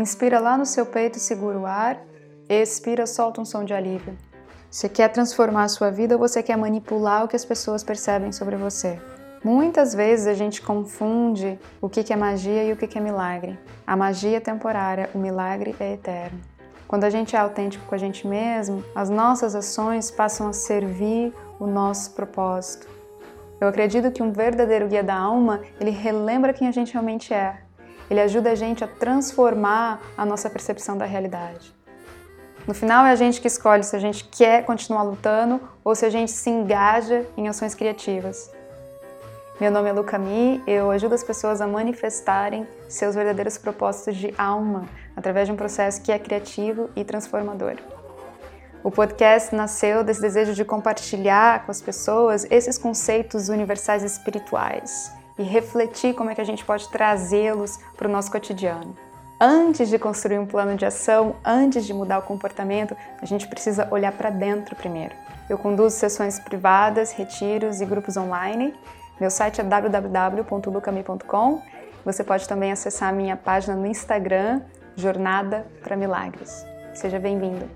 Inspira lá no seu peito, segura o ar. Expira, solta um som de alívio. Você quer transformar a sua vida ou você quer manipular o que as pessoas percebem sobre você? Muitas vezes a gente confunde o que é magia e o que é milagre. A magia é temporária, o milagre é eterno. Quando a gente é autêntico com a gente mesmo, as nossas ações passam a servir o nosso propósito. Eu acredito que um verdadeiro guia da alma, ele relembra quem a gente realmente é. Ele ajuda a gente a transformar a nossa percepção da realidade. No final é a gente que escolhe se a gente quer continuar lutando ou se a gente se engaja em ações criativas. Meu nome é Luca Mi, eu ajudo as pessoas a manifestarem seus verdadeiros propósitos de alma através de um processo que é criativo e transformador. O podcast nasceu desse desejo de compartilhar com as pessoas esses conceitos universais espirituais e refletir como é que a gente pode trazê-los para o nosso cotidiano. Antes de construir um plano de ação, antes de mudar o comportamento, a gente precisa olhar para dentro primeiro. Eu conduzo sessões privadas, retiros e grupos online. Meu site é www.lucami.com. Você pode também acessar a minha página no Instagram, Jornada para Milagres. Seja bem-vindo!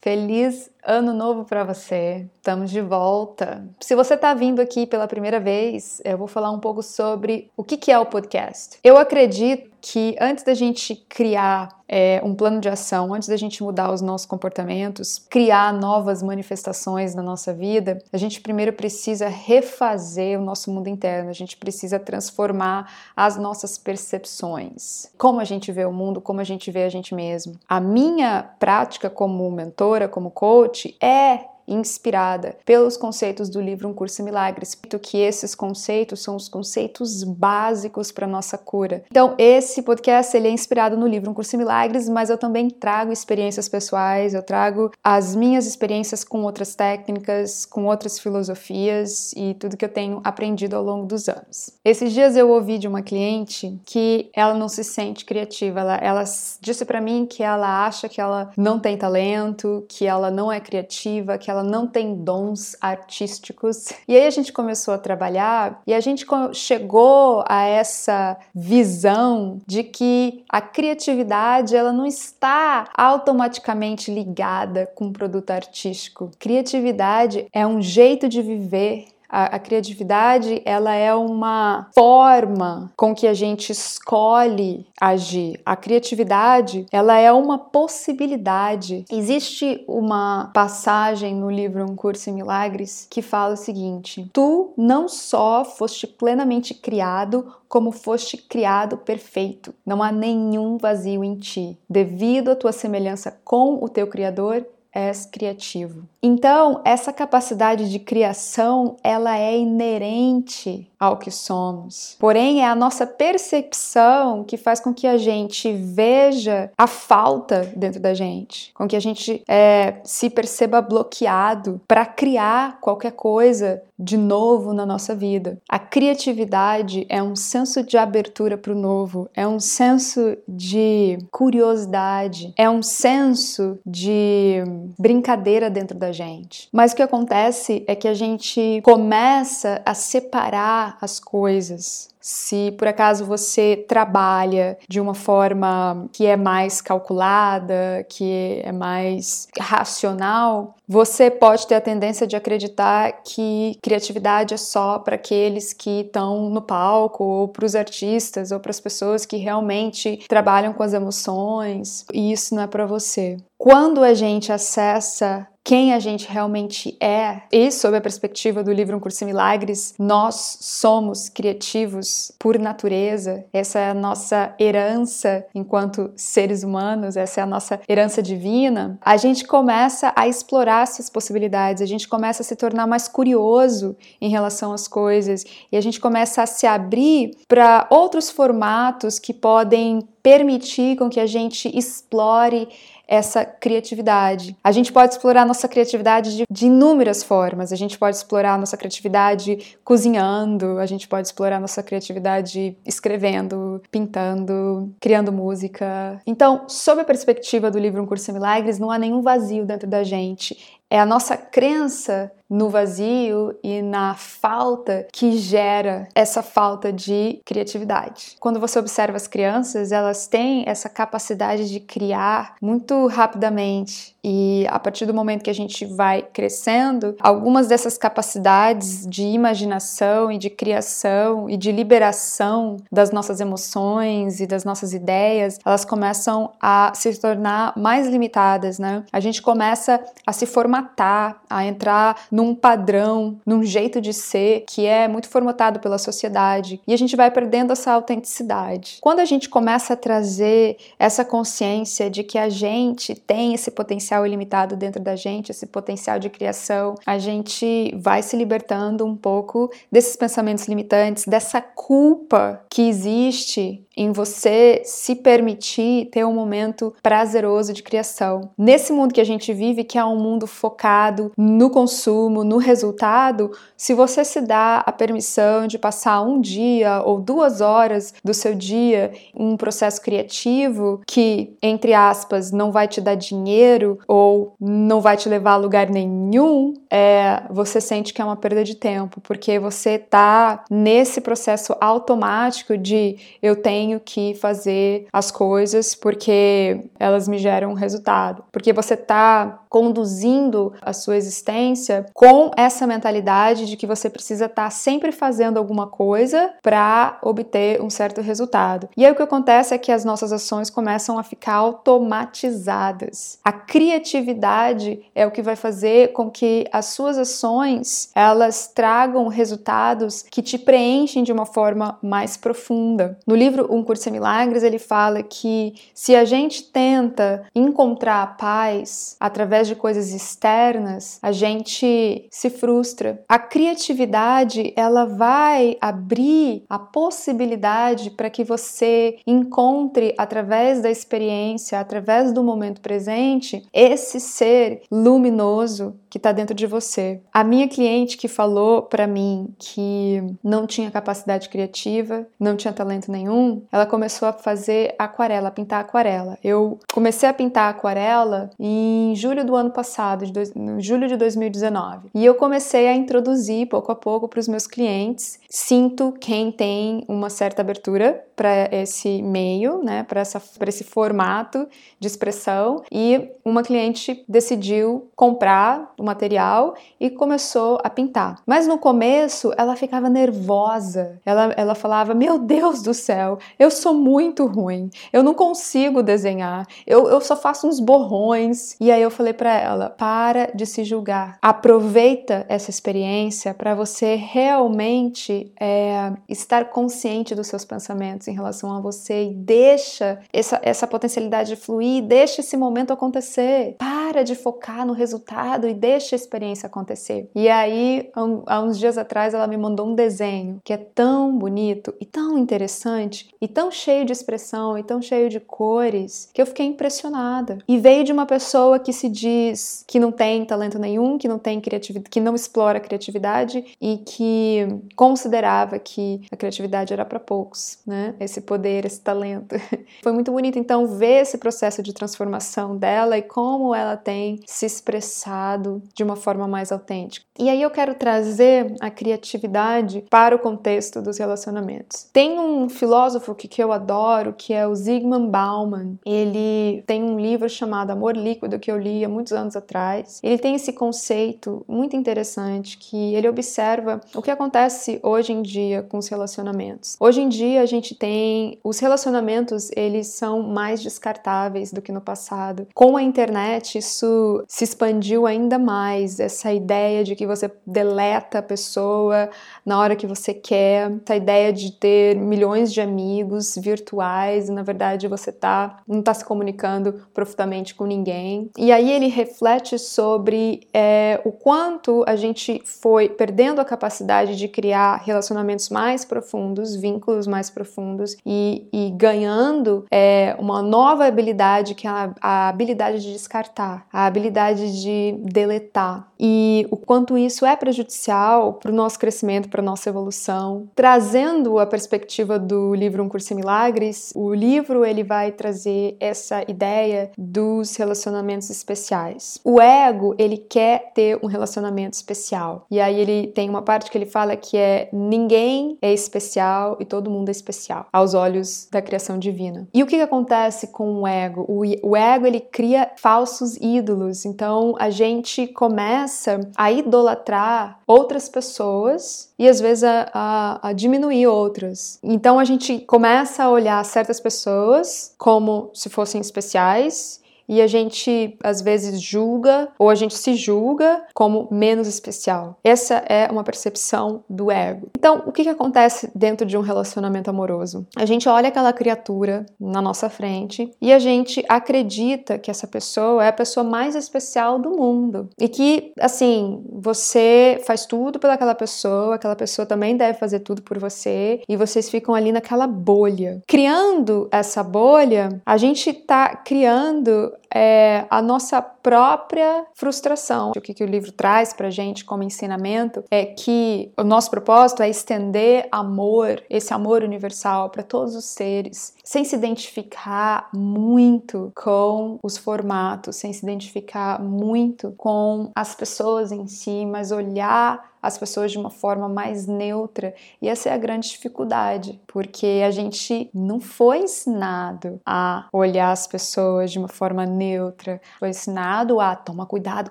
Feliz ano novo para você! Estamos de volta. Se você está vindo aqui pela primeira vez, eu vou falar um pouco sobre o que é o podcast. Eu acredito que antes da gente criar é, um plano de ação, antes da gente mudar os nossos comportamentos, criar novas manifestações na nossa vida, a gente primeiro precisa refazer o nosso mundo interno, a gente precisa transformar as nossas percepções, como a gente vê o mundo, como a gente vê a gente mesmo. A minha prática como mentora, como coach, é inspirada pelos conceitos do livro Um Curso em Milagres, que esses conceitos são os conceitos básicos para nossa cura. Então, esse podcast ele é inspirado no livro Um Curso em Milagres, mas eu também trago experiências pessoais, eu trago as minhas experiências com outras técnicas, com outras filosofias e tudo que eu tenho aprendido ao longo dos anos. Esses dias eu ouvi de uma cliente que ela não se sente criativa, ela, ela disse para mim que ela acha que ela não tem talento, que ela não é criativa, que ela ela não tem dons artísticos. E aí a gente começou a trabalhar e a gente chegou a essa visão de que a criatividade ela não está automaticamente ligada com o produto artístico. Criatividade é um jeito de viver a, a, criatividade ela é uma forma com que a gente escolhe agir. A criatividade ela é uma possibilidade. Existe uma passagem no livro Um Curso em Milagres que fala o seguinte: Tu não só foste plenamente criado, como foste criado perfeito. Não há nenhum vazio em ti. Devido à tua semelhança com o teu Criador, és criativo. Então, essa capacidade de criação, ela é inerente ao que somos. Porém, é a nossa percepção que faz com que a gente veja a falta dentro da gente, com que a gente é, se perceba bloqueado para criar qualquer coisa de novo na nossa vida. A criatividade é um senso de abertura para o novo, é um senso de curiosidade, é um senso de brincadeira dentro da gente. Mas o que acontece é que a gente começa a separar as coisas se por acaso você trabalha de uma forma que é mais calculada, que é mais racional, você pode ter a tendência de acreditar que criatividade é só para aqueles que estão no palco, ou para os artistas, ou para as pessoas que realmente trabalham com as emoções, e isso não é para você. Quando a gente acessa quem a gente realmente é, e sob a perspectiva do livro Um Curso em Milagres, nós somos criativos por natureza, essa é a nossa herança enquanto seres humanos, essa é a nossa herança divina, a gente começa a explorar essas possibilidades, a gente começa a se tornar mais curioso em relação às coisas e a gente começa a se abrir para outros formatos que podem permitir com que a gente explore essa criatividade. A gente pode explorar a nossa criatividade de, de, inúmeras formas. A gente pode explorar a nossa criatividade cozinhando, a gente pode explorar a nossa criatividade escrevendo, pintando, criando música. Então, sob a perspectiva do livro Um Curso em Milagres, não há nenhum vazio dentro da gente. É a nossa crença no vazio e na falta que gera essa falta de criatividade. Quando você observa as crianças, elas têm essa capacidade de criar muito rapidamente e a partir do momento que a gente vai crescendo, algumas dessas capacidades de imaginação e de criação e de liberação das nossas emoções e das nossas ideias, elas começam a se tornar mais limitadas, né? A gente começa a se formatar, a entrar num padrão, num jeito de ser que é muito formatado pela sociedade e a gente vai perdendo essa autenticidade. Quando a gente começa a trazer essa consciência de que a gente tem esse potencial ilimitado dentro da gente, esse potencial de criação, a gente vai se libertando um pouco desses pensamentos limitantes, dessa culpa que existe em você se permitir ter um momento prazeroso de criação. Nesse mundo que a gente vive, que é um mundo focado no consumo, no resultado, se você se dá a permissão de passar um dia ou duas horas do seu dia em um processo criativo que, entre aspas, não vai te dar dinheiro ou não vai te levar a lugar nenhum, é, você sente que é uma perda de tempo, porque você tá nesse processo automático de eu tenho que fazer as coisas porque elas me geram um resultado, porque você tá conduzindo a sua existência com essa mentalidade de que você precisa estar tá sempre fazendo alguma coisa para obter um certo resultado. E aí o que acontece é que as nossas ações começam a ficar automatizadas. A criatividade é o que vai fazer com que as suas ações elas tragam resultados que te preenchem de uma forma mais profunda. No livro Um Curso em Milagres, ele fala que se a gente tenta encontrar a paz através de coisas externas, a gente se frustra. A criatividade, ela vai abrir a possibilidade para que você encontre através da experiência, através do momento presente, esse ser luminoso que está dentro de você. A minha cliente que falou para mim que não tinha capacidade criativa, não tinha talento nenhum, ela começou a fazer aquarela, a pintar aquarela. Eu comecei a pintar aquarela em julho do ano passado, de dois, julho de 2019. E eu comecei a introduzir pouco a pouco para os meus clientes. Sinto quem tem uma certa abertura para esse meio, né, para esse formato de expressão. E uma cliente decidiu comprar o material e começou a pintar. Mas no começo ela ficava nervosa. Ela, ela falava: Meu Deus do céu, eu sou muito ruim, eu não consigo desenhar, eu, eu só faço uns borrões. E aí eu falei para ela: para de se julgar. Aproveita essa experiência para você realmente é, estar consciente dos seus pensamentos em relação a você e deixa essa, essa potencialidade fluir, deixa esse momento acontecer. Para de focar no resultado e deixa a experiência acontecer. E aí, há uns dias atrás, ela me mandou um desenho que é tão bonito e tão interessante e tão cheio de expressão e tão cheio de cores que eu fiquei impressionada. E veio de uma pessoa que se diz diz que não tem talento nenhum, que não tem criatividade, que não explora a criatividade e que considerava que a criatividade era para poucos, né? Esse poder, esse talento. Foi muito bonito então ver esse processo de transformação dela e como ela tem se expressado de uma forma mais autêntica. E aí eu quero trazer a criatividade para o contexto dos relacionamentos. Tem um filósofo que, que eu adoro, que é o Zygmunt Bauman. Ele tem um livro chamado Amor Líquido que eu li há muitos anos atrás. Ele tem esse conceito muito interessante que ele observa o que acontece hoje em dia com os relacionamentos. Hoje em dia a gente tem os relacionamentos, eles são mais descartáveis do que no passado. Com a internet isso se expandiu ainda mais, essa ideia de que você deleta a pessoa na hora que você quer, essa ideia de ter milhões de amigos virtuais e na verdade você tá não está se comunicando profundamente com ninguém. E aí ele reflete sobre é, o quanto a gente foi perdendo a capacidade de criar relacionamentos mais profundos, vínculos mais profundos e, e ganhando é, uma nova habilidade que é a, a habilidade de descartar. a habilidade de deletar. E o quanto isso é prejudicial para o nosso crescimento, para a nossa evolução. Trazendo a perspectiva do livro Um Curso em Milagres, o livro ele vai trazer essa ideia dos relacionamentos especiais. O ego, ele quer ter um relacionamento especial. E aí ele tem uma parte que ele fala que é ninguém é especial e todo mundo é especial aos olhos da criação divina. E o que, que acontece com o ego? O, o ego ele cria falsos ídolos. Então a gente começa a idolatrar outras pessoas e às vezes a, a, a, diminuir outras. Então a gente começa a olhar certas pessoas como se fossem especiais e a gente às vezes julga ou a gente se julga como menos especial. Essa é uma percepção do ego. Então, o que, que acontece dentro de um relacionamento amoroso? A gente olha aquela criatura na nossa frente e a gente acredita que essa pessoa é a pessoa mais especial do mundo e que, assim, você faz tudo pelaquela pessoa, aquela pessoa também deve fazer tudo por você e vocês ficam ali naquela bolha. Criando essa bolha, a gente tá criando é, a nossa própria frustração. O que, que o livro traz para gente como ensinamento é que o nosso propósito é estender amor, esse amor universal para todos os seres, sem se identificar muito com os formatos, sem se identificar muito com as pessoas em si, mas olhar as pessoas de uma forma mais neutra. E essa é a grande dificuldade, porque a gente não foi ensinado a olhar as pessoas de uma forma neutra, foi ensinado a tomar cuidado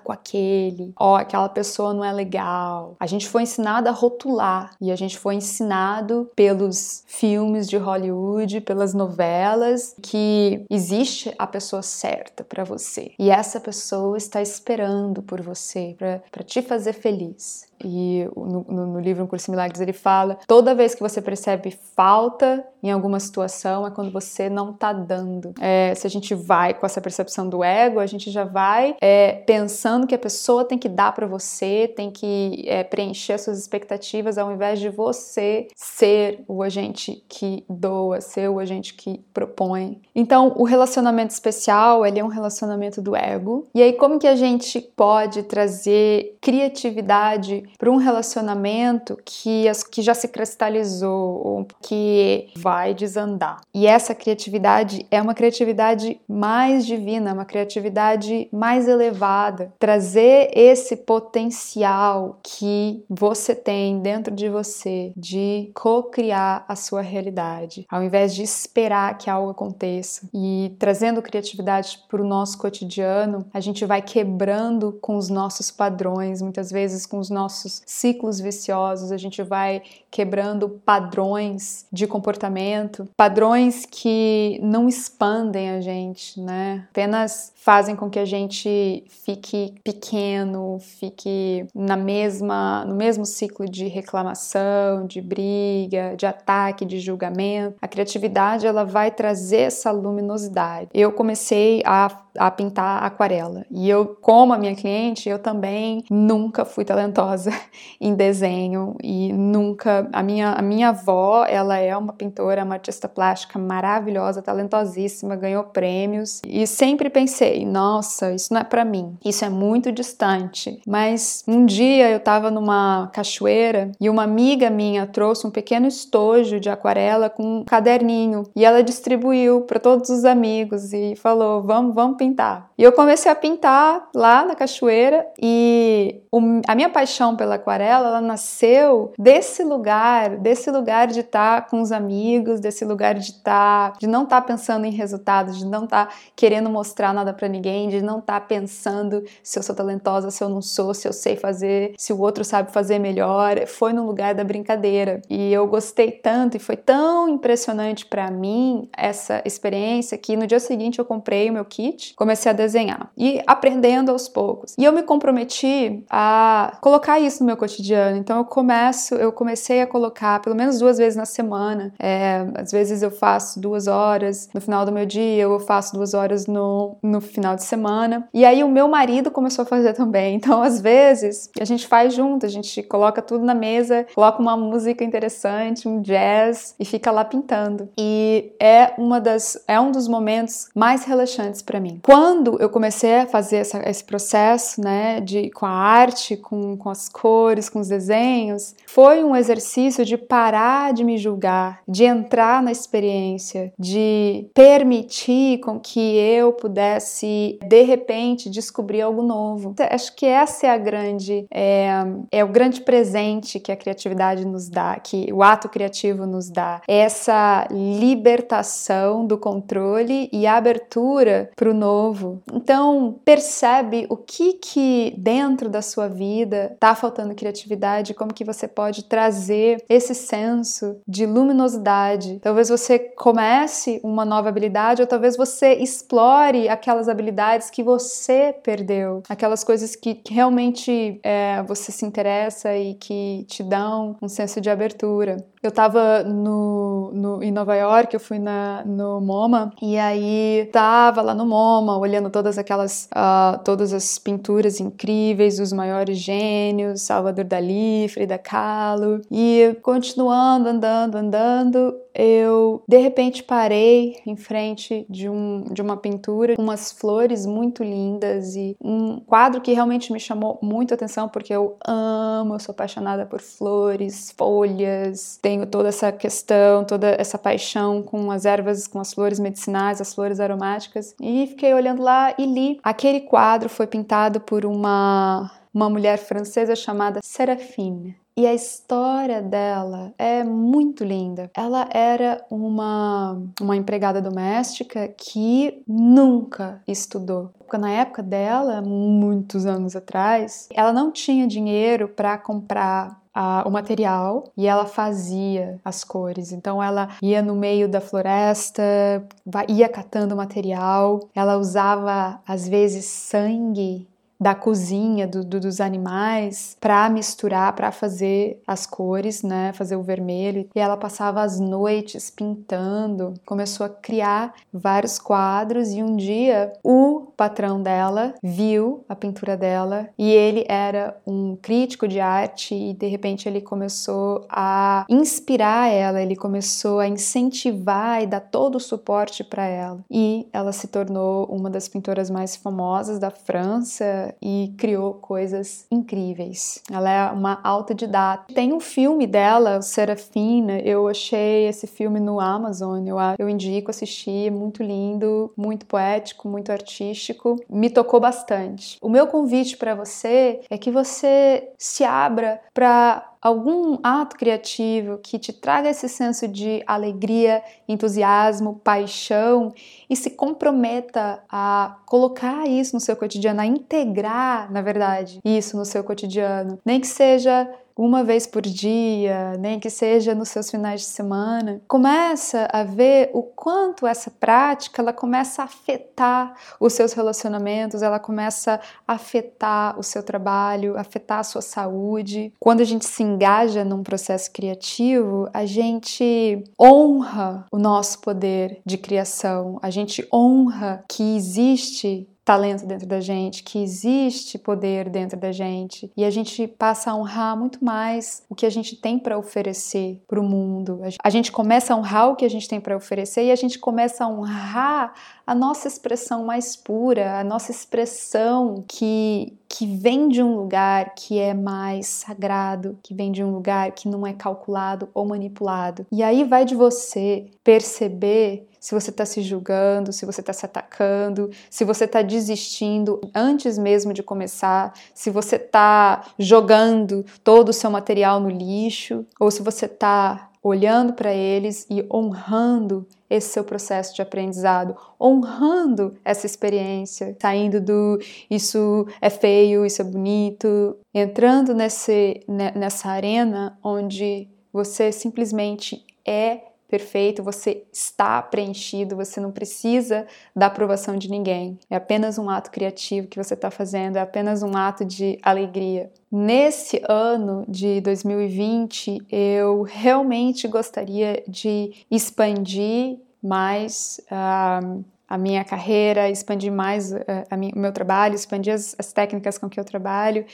com aquele, ó, aquela pessoa não é legal. A gente foi ensinado a rotular e a gente foi ensinado pelos filmes de Hollywood, pelas novelas, que existe a pessoa certa para você e essa pessoa está esperando por você para te fazer feliz. E no, no, livro Um Curso em Milagres ele fala: toda vez que você percebe falta em alguma situação é quando você não tá dando. É, se a gente vai com essa percepção do ego, a gente já vai é, pensando que a pessoa tem que dar para você, tem que é, preencher suas expectativas, ao invés de você ser o agente que doa, ser o agente que propõe. Então, o relacionamento especial ele é um relacionamento do ego. E aí, como que a gente pode trazer criatividade para um relacionamento que, que já se cristalizou, que vai desandar. E essa criatividade é uma criatividade mais divina, uma criatividade mais elevada. Trazer esse potencial que você tem dentro de você de co-criar a sua realidade, ao invés de esperar que algo aconteça. E trazendo criatividade para o nosso cotidiano, a gente vai quebrando com os nossos padrões, muitas vezes com os nossos nossos ciclos viciosos, a gente vai quebrando padrões de comportamento, padrões que não expandem a gente, né? Apenas fazem com que a gente fique pequeno, fique na mesma no mesmo ciclo de reclamação, de briga, de ataque, de julgamento. A criatividade ela vai trazer essa luminosidade. Eu comecei a a pintar aquarela. E eu, como a minha cliente, eu também nunca fui talentosa em desenho e nunca a minha a minha avó, ela é uma pintora, uma artista plástica maravilhosa, talentosíssima, ganhou prêmios e sempre pensei, nossa, isso não é para mim. Isso é muito distante. Mas um dia eu estava numa cachoeira e uma amiga minha trouxe um pequeno estojo de aquarela com um caderninho e ela distribuiu para todos os amigos e falou: "Vamos, vamos pintar. E eu comecei a pintar lá na cachoeira e o, a minha paixão pela aquarela, ela nasceu desse lugar, desse lugar de estar tá com os amigos, desse lugar de estar, tá, de não estar tá pensando em resultados, de não estar tá querendo mostrar nada para ninguém, de não estar tá pensando se eu sou talentosa, se eu não sou, se eu sei fazer, se o outro sabe fazer melhor. Foi no lugar da brincadeira. E eu gostei tanto e foi tão impressionante para mim essa experiência que no dia seguinte eu comprei o meu kit comecei a desenhar e aprendendo aos poucos. E eu me comprometi a colocar isso no meu cotidiano. Então eu começo, eu comecei a colocar pelo menos duas vezes na semana. É, às vezes eu faço duas horas no final do meu dia, eu faço duas horas no, no final de semana. E aí o meu marido começou a fazer também. Então às vezes a gente faz junto, a gente coloca tudo na mesa, coloca uma música interessante, um jazz e fica lá pintando. E é uma das é um dos momentos mais relaxantes para mim. Quando eu comecei a fazer essa, esse processo, né, de, com a arte, com, com as cores, com os desenhos, foi um exercício de parar de me julgar, de entrar na experiência, de permitir com que eu pudesse, de repente, descobrir algo novo. Acho que essa é a grande, é, é o grande presente que a criatividade nos dá, que o ato criativo nos dá. Essa libertação do controle e abertura para o novo. Então, percebe o que que dentro da sua vida está faltando criatividade, como que você pode trazer esse senso de luminosidade. Talvez você comece uma nova habilidade ou talvez você explore aquelas habilidades que você perdeu, aquelas coisas que, que realmente é, você se interessa e que te dão um senso de abertura. Eu estava no, no, em Nova York, eu fui na, no MoMA e aí tava lá no MoMA olhando todas aquelas, uh, todas as pinturas incríveis dos maiores gênios, Salvador Dalí, Frida Kahlo e continuando, andando, andando, eu de repente parei em frente de, um, de uma pintura com umas flores muito lindas e um quadro que realmente me chamou muito atenção porque eu amo, eu sou apaixonada por flores, folhas, tenho toda essa questão, toda essa paixão com as ervas, com as flores medicinais, as flores aromáticas. E fiquei olhando lá e li. Aquele quadro foi pintado por uma, uma mulher francesa chamada Serafine. E a história dela é muito linda. Ela era uma, uma empregada doméstica que nunca estudou. Porque na época dela, muitos anos atrás, ela não tinha dinheiro para comprar o material e ela fazia as cores. Então ela ia no meio da floresta, ia catando material, ela usava às vezes sangue da cozinha do, do, dos animais para misturar, para fazer as cores, né, fazer o vermelho. E ela passava as noites pintando, começou a criar vários quadros e um dia o patrão dela viu a pintura dela e ele era um crítico de arte e de repente ele começou a inspirar ela, ele começou a incentivar e dar todo o suporte para ela. E ela se tornou uma das pintoras mais famosas da França e criou coisas incríveis. Ela é uma autodidata. Tem um filme dela, Serafina, eu achei esse filme no Amazon, eu, eu indico assistir, é muito lindo, muito poético, muito artístico, me tocou bastante. O meu convite para você é que você se abra para algum ato criativo que te traga esse senso de alegria, entusiasmo, paixão e se comprometa a colocar isso no seu cotidiano, a integrar, na verdade, isso no seu cotidiano. Nem que seja uma vez por dia, nem que seja nos seus finais de semana, começa a ver o quanto essa prática ela começa a afetar os seus relacionamentos, ela começa a afetar o seu trabalho, afetar a sua saúde. Quando a gente se engaja num processo criativo, a gente honra o nosso poder de criação, a gente honra que existe talento dentro da gente, que existe poder dentro da gente e a gente passa a honrar muito mais o que a gente tem para oferecer para o mundo. A gente começa a honrar o que a gente tem para oferecer e a gente começa a honrar a nossa expressão mais pura, a nossa expressão que que vem de um lugar que é mais sagrado, que vem de um lugar que não é calculado ou manipulado. E aí vai de você perceber se você está se julgando, se você está se atacando, se você está desistindo antes mesmo de começar, se você está jogando todo o seu material no lixo, ou se você está olhando para eles e honrando esse seu processo de aprendizado, honrando essa experiência, saindo do isso é feio, isso é bonito, entrando nesse, nessa arena onde você simplesmente é perfeito, você está preenchido, você não precisa da aprovação de ninguém. É apenas um ato criativo que você está fazendo, é apenas um ato de alegria. Nesse ano de 2020, eu realmente gostaria de expandir mais. Uh, a minha carreira, expandir mais uh, minha, o meu trabalho, expandir as, as, técnicas com que eu trabalho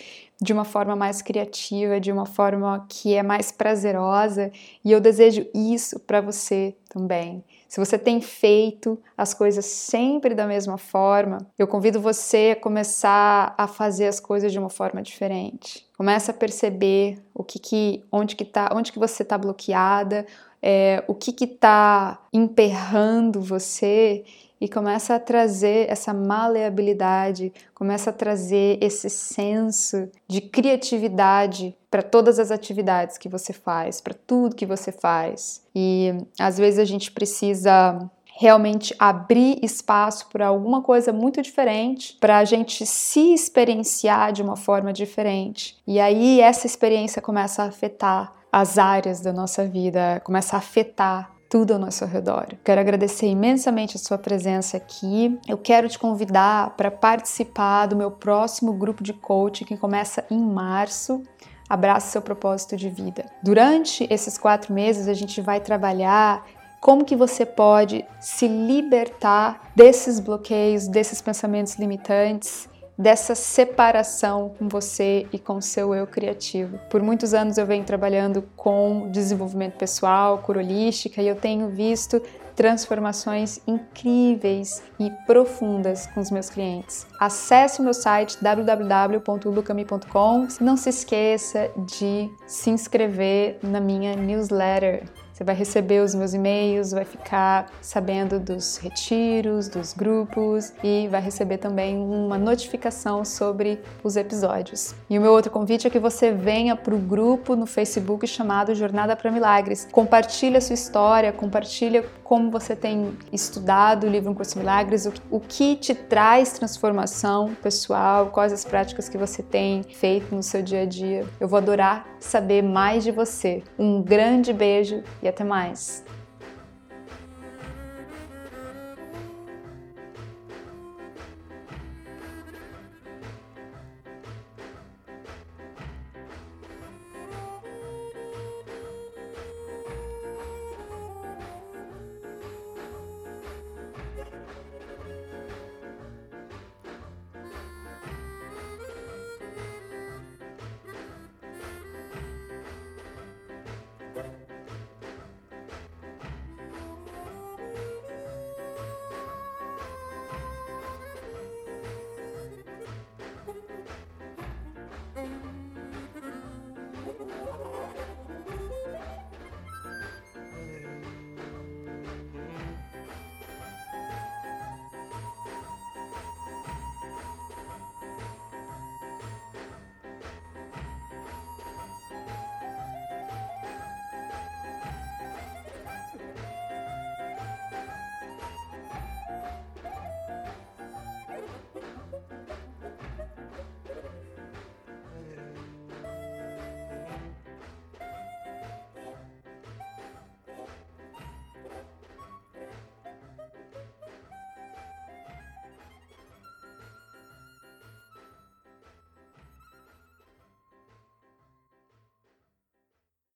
de uma forma mais criativa, de uma forma que é mais prazerosa, e eu desejo isso para você também. Se você tem feito as coisas sempre da mesma forma, eu convido você a começar a fazer as coisas de uma forma diferente. Começa a perceber o que, que onde que tá, onde que você está bloqueada, é, o que está emperrando você e começa a trazer essa maleabilidade, começa a trazer esse senso de criatividade para todas as atividades que você faz, para tudo que você faz. E às vezes a gente precisa realmente abrir espaço para alguma coisa muito diferente, para a gente se experienciar de uma forma diferente. E aí essa experiência começa a afetar as áreas da nossa vida, começa a afetar tudo ao nosso redor. Quero agradecer imensamente a sua presença aqui. Eu quero te convidar para participar do meu próximo grupo de coaching que começa em março. Abraça seu propósito de vida. Durante esses quatro meses a gente vai trabalhar como que você pode se libertar desses bloqueios, desses pensamentos limitantes dessa separação com você e com seu eu criativo. Por muitos anos eu venho trabalhando com desenvolvimento pessoal, cura holística e eu tenho visto transformações incríveis e profundas com os meus clientes. Acesse o meu site www.lucami.com. Não se esqueça de se inscrever na minha newsletter. Você vai receber os meus e-mails, vai ficar sabendo dos retiros, dos grupos e vai receber também uma notificação sobre os episódios. E o meu outro convite é que você venha para o grupo no Facebook chamado Jornada para Milagres. Compartilhe a sua história, compartilhe como você tem estudado o livro Um Curso Milagres, o, o que te traz transformação pessoal, quais as práticas que você tem feito no seu dia a dia. Eu vou adorar saber mais de você. Um grande beijo e até mais!